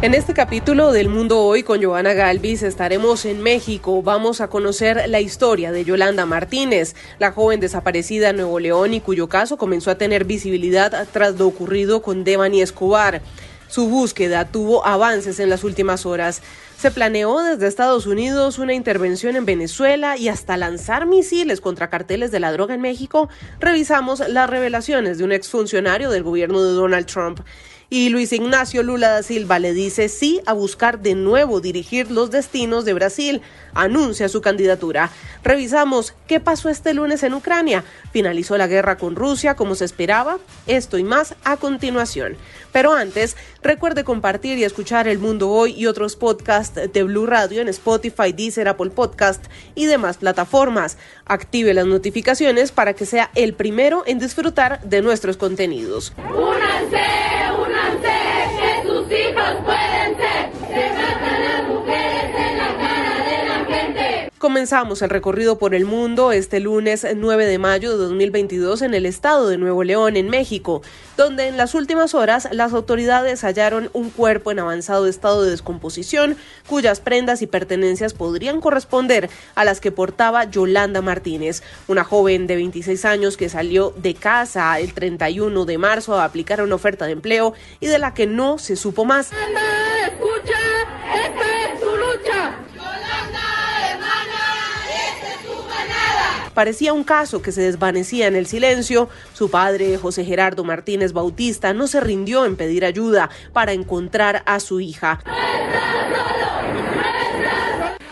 En este capítulo del Mundo Hoy con Joana Galvis estaremos en México. Vamos a conocer la historia de Yolanda Martínez, la joven desaparecida en Nuevo León y cuyo caso comenzó a tener visibilidad tras lo ocurrido con Devani Escobar. Su búsqueda tuvo avances en las últimas horas. Se planeó desde Estados Unidos una intervención en Venezuela y hasta lanzar misiles contra carteles de la droga en México. Revisamos las revelaciones de un exfuncionario del gobierno de Donald Trump. Y Luis Ignacio Lula da Silva le dice sí a buscar de nuevo dirigir los destinos de Brasil. Anuncia su candidatura. Revisamos qué pasó este lunes en Ucrania. Finalizó la guerra con Rusia como se esperaba. Esto y más a continuación. Pero antes, recuerde compartir y escuchar El Mundo Hoy y otros podcasts de Blue Radio en Spotify, Deezer, Apple Podcast y demás plataformas. Active las notificaciones para que sea el primero en disfrutar de nuestros contenidos. ¡Únanse! ¡Únanse! ¡Que sus hijos Comenzamos el recorrido por el mundo este lunes 9 de mayo de 2022 en el estado de Nuevo León, en México, donde en las últimas horas las autoridades hallaron un cuerpo en avanzado estado de descomposición, cuyas prendas y pertenencias podrían corresponder a las que portaba Yolanda Martínez, una joven de 26 años que salió de casa el 31 de marzo a aplicar una oferta de empleo y de la que no se supo más. ¡Anda, escucha! Parecía un caso que se desvanecía en el silencio. Su padre, José Gerardo Martínez Bautista, no se rindió en pedir ayuda para encontrar a su hija.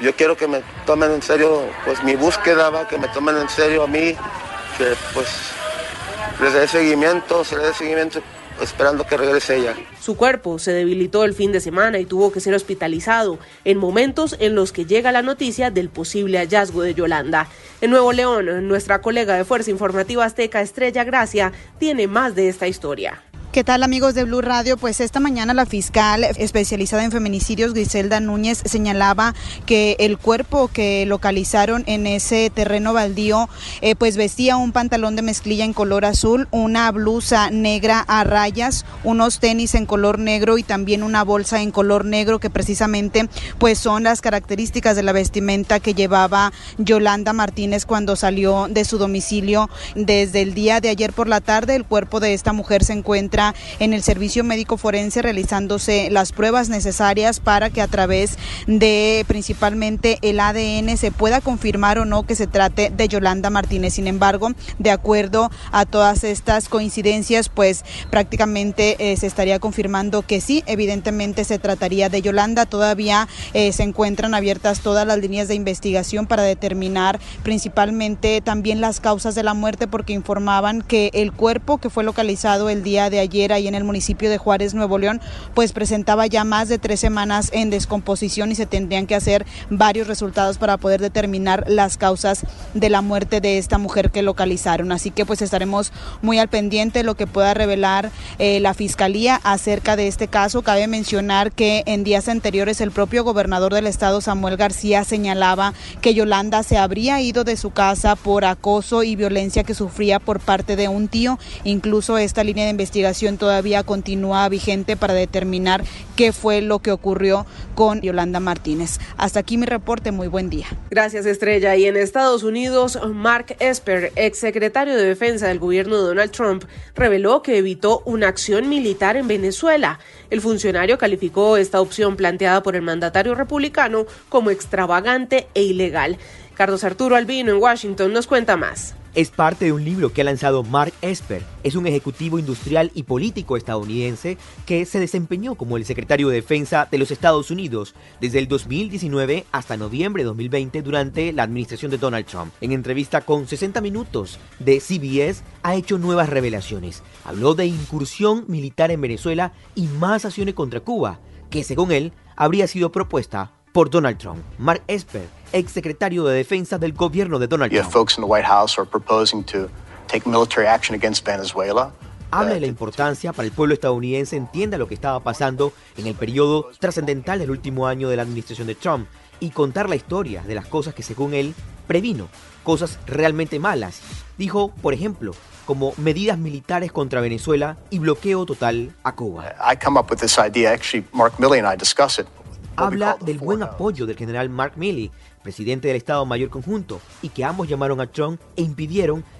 Yo quiero que me tomen en serio pues mi búsqueda, ¿va? que me tomen en serio a mí, que pues les dé seguimiento, se le dé seguimiento esperando que regrese ella. Su cuerpo se debilitó el fin de semana y tuvo que ser hospitalizado en momentos en los que llega la noticia del posible hallazgo de Yolanda. En Nuevo León, nuestra colega de Fuerza Informativa Azteca, Estrella Gracia, tiene más de esta historia. ¿Qué tal amigos de Blue Radio? Pues esta mañana la fiscal especializada en feminicidios, Griselda Núñez, señalaba que el cuerpo que localizaron en ese terreno baldío, eh, pues vestía un pantalón de mezclilla en color azul, una blusa negra a rayas, unos tenis en color negro y también una bolsa en color negro que precisamente pues son las características de la vestimenta que llevaba Yolanda Martínez cuando salió de su domicilio desde el día de ayer por la tarde. El cuerpo de esta mujer se encuentra en el servicio médico forense realizándose las pruebas necesarias para que a través de principalmente el ADN se pueda confirmar o no que se trate de Yolanda Martínez. Sin embargo, de acuerdo a todas estas coincidencias, pues prácticamente eh, se estaría confirmando que sí, evidentemente se trataría de Yolanda. Todavía eh, se encuentran abiertas todas las líneas de investigación para determinar principalmente también las causas de la muerte porque informaban que el cuerpo que fue localizado el día de ayer ahí en el municipio de Juárez, Nuevo León, pues presentaba ya más de tres semanas en descomposición y se tendrían que hacer varios resultados para poder determinar las causas de la muerte de esta mujer que localizaron. Así que pues estaremos muy al pendiente de lo que pueda revelar eh, la fiscalía acerca de este caso. Cabe mencionar que en días anteriores el propio gobernador del estado, Samuel García, señalaba que Yolanda se habría ido de su casa por acoso y violencia que sufría por parte de un tío. Incluso esta línea de investigación todavía continúa vigente para determinar qué fue lo que ocurrió con Yolanda Martínez. Hasta aquí mi reporte, muy buen día. Gracias Estrella. Y en Estados Unidos, Mark Esper, exsecretario de Defensa del gobierno de Donald Trump, reveló que evitó una acción militar en Venezuela. El funcionario calificó esta opción planteada por el mandatario republicano como extravagante e ilegal. Carlos Arturo Albino en Washington nos cuenta más. Es parte de un libro que ha lanzado Mark Esper. Es un ejecutivo industrial y político estadounidense que se desempeñó como el secretario de Defensa de los Estados Unidos desde el 2019 hasta noviembre de 2020 durante la administración de Donald Trump. En entrevista con 60 minutos de CBS ha hecho nuevas revelaciones. Habló de incursión militar en Venezuela y más acciones contra Cuba, que según él habría sido propuesta por Donald Trump. Mark Esper, ex secretario de Defensa del gobierno de Donald Trump. Habla de la importancia para el pueblo estadounidense entienda lo que estaba pasando en el periodo trascendental del último año de la administración de Trump y contar la historia de las cosas que según él previno, cosas realmente malas. Dijo, por ejemplo, como medidas militares contra Venezuela y bloqueo total a Cuba. I come up with this idea, actually Mark Milley and I discuss it habla del buen apoyo del general Mark Milley, presidente del Estado Mayor Conjunto, y que ambos llamaron a Trump e impidieron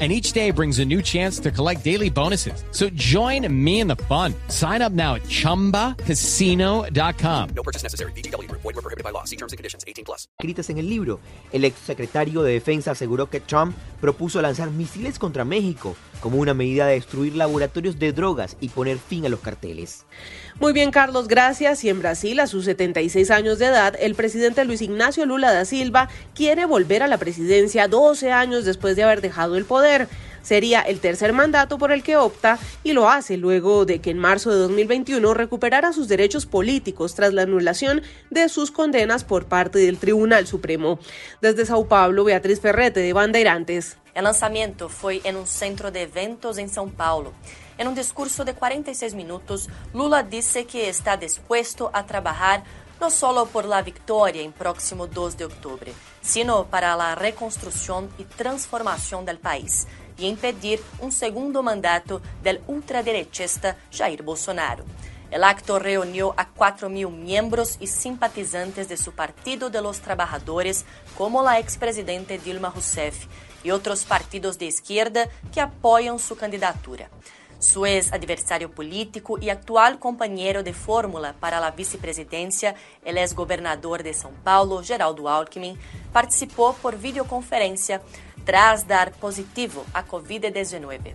and each day brings a new chance to collect daily bonuses. So join me in the fun. Sign up now at ChumbaCasino.com. No purchase necessary. BGW. Void were prohibited by law. See terms and conditions. 18 plus. Escritas en el libro, el ex secretario de Defensa aseguró que Trump propuso lanzar misiles contra México como una medida de destruir laboratorios de drogas y poner fin a los carteles. Muy bien, Carlos, gracias. Y en Brasil, a sus 76 años de edad, el presidente Luis Ignacio Lula da Silva quiere volver a la presidencia 12 años después de haber dejado el poder. Sería el tercer mandato por el que opta y lo hace luego de que en marzo de 2021 recuperara sus derechos políticos tras la anulación de sus condenas por parte del Tribunal Supremo. Desde Sao Paulo, Beatriz Ferrete de Bandeirantes. El lanzamiento fue en un centro de eventos en São Paulo. En un discurso de 46 minutos, Lula dice que está dispuesto a trabajar no solo por la victoria en próximo 2 de octubre, sino para la reconstrucción y transformación del país y impedir un segundo mandato del ultraderechista Jair Bolsonaro. El acto reunió a 4.000 miembros y simpatizantes de su Partido de los Trabajadores, como la expresidente Dilma Rousseff, y otros partidos de izquierda que apoyan su candidatura. Su ex adversario político y actual compañero de fórmula para la vicepresidencia, el ex gobernador de São Paulo, Geraldo Alckmin, participó por videoconferencia tras dar positivo a COVID-19.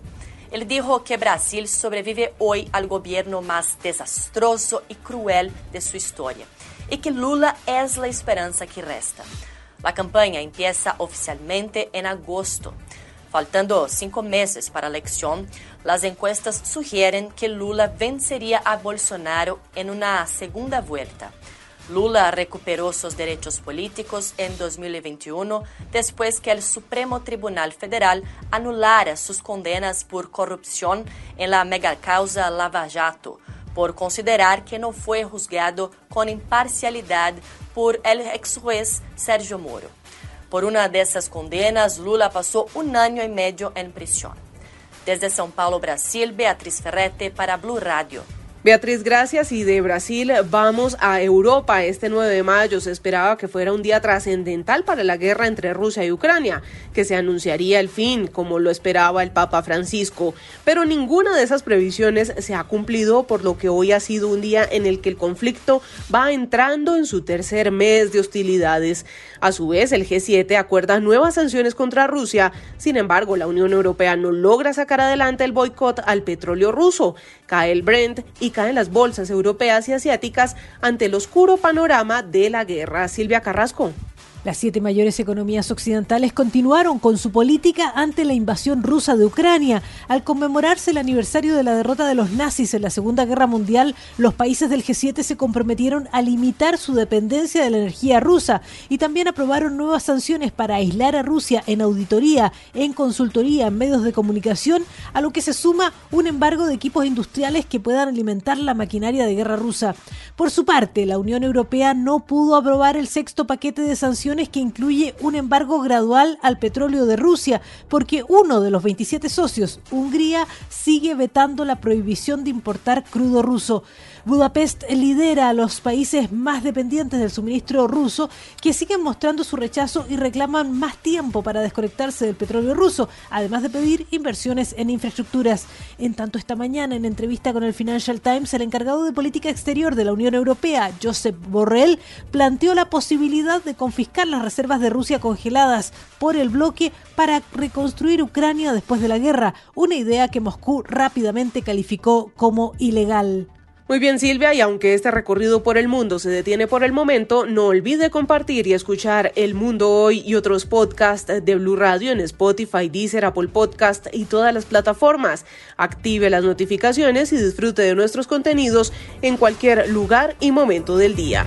Él dijo que Brasil sobrevive hoy al gobierno más desastroso y cruel de su historia y que Lula es la esperanza que resta. La campaña empieza oficialmente en agosto. Faltando cinco meses para la elección, las encuestas sugieren que Lula vencería a Bolsonaro en una segunda vuelta. Lula recuperó sus derechos políticos en 2021 después que el Supremo Tribunal Federal anulara sus condenas por corrupción en la megacausa Lava Jato, por considerar que no fue juzgado con imparcialidad por el ex juez Sergio Moro. Por una de esas condenas, Lula pasó un año y medio en prisión. Desde São Paulo, Brasil, Beatriz Ferrete para Blue Radio. Beatriz, gracias. Y de Brasil vamos a Europa. Este 9 de mayo se esperaba que fuera un día trascendental para la guerra entre Rusia y Ucrania, que se anunciaría el fin, como lo esperaba el Papa Francisco. Pero ninguna de esas previsiones se ha cumplido, por lo que hoy ha sido un día en el que el conflicto va entrando en su tercer mes de hostilidades. A su vez, el G7 acuerda nuevas sanciones contra Rusia. Sin embargo, la Unión Europea no logra sacar adelante el boicot al petróleo ruso. Cae el Brent y caen las bolsas europeas y asiáticas ante el oscuro panorama de la guerra. Silvia Carrasco. Las siete mayores economías occidentales continuaron con su política ante la invasión rusa de Ucrania. Al conmemorarse el aniversario de la derrota de los nazis en la Segunda Guerra Mundial, los países del G7 se comprometieron a limitar su dependencia de la energía rusa y también aprobaron nuevas sanciones para aislar a Rusia en auditoría, en consultoría, en medios de comunicación, a lo que se suma un embargo de equipos industriales que puedan alimentar la maquinaria de guerra rusa. Por su parte, la Unión Europea no pudo aprobar el sexto paquete de sanciones sanciones que incluye un embargo gradual al petróleo de Rusia, porque uno de los 27 socios, Hungría, sigue vetando la prohibición de importar crudo ruso. Budapest lidera a los países más dependientes del suministro ruso que siguen mostrando su rechazo y reclaman más tiempo para desconectarse del petróleo ruso, además de pedir inversiones en infraestructuras. En tanto, esta mañana, en entrevista con el Financial Times, el encargado de política exterior de la Unión Europea, Josep Borrell, planteó la posibilidad de confiscar las reservas de Rusia congeladas por el bloque para reconstruir Ucrania después de la guerra, una idea que Moscú rápidamente calificó como ilegal. Muy bien, Silvia, y aunque este recorrido por el mundo se detiene por el momento, no olvide compartir y escuchar El Mundo Hoy y otros podcasts de Blue Radio en Spotify, Deezer, Apple Podcast y todas las plataformas. Active las notificaciones y disfrute de nuestros contenidos en cualquier lugar y momento del día.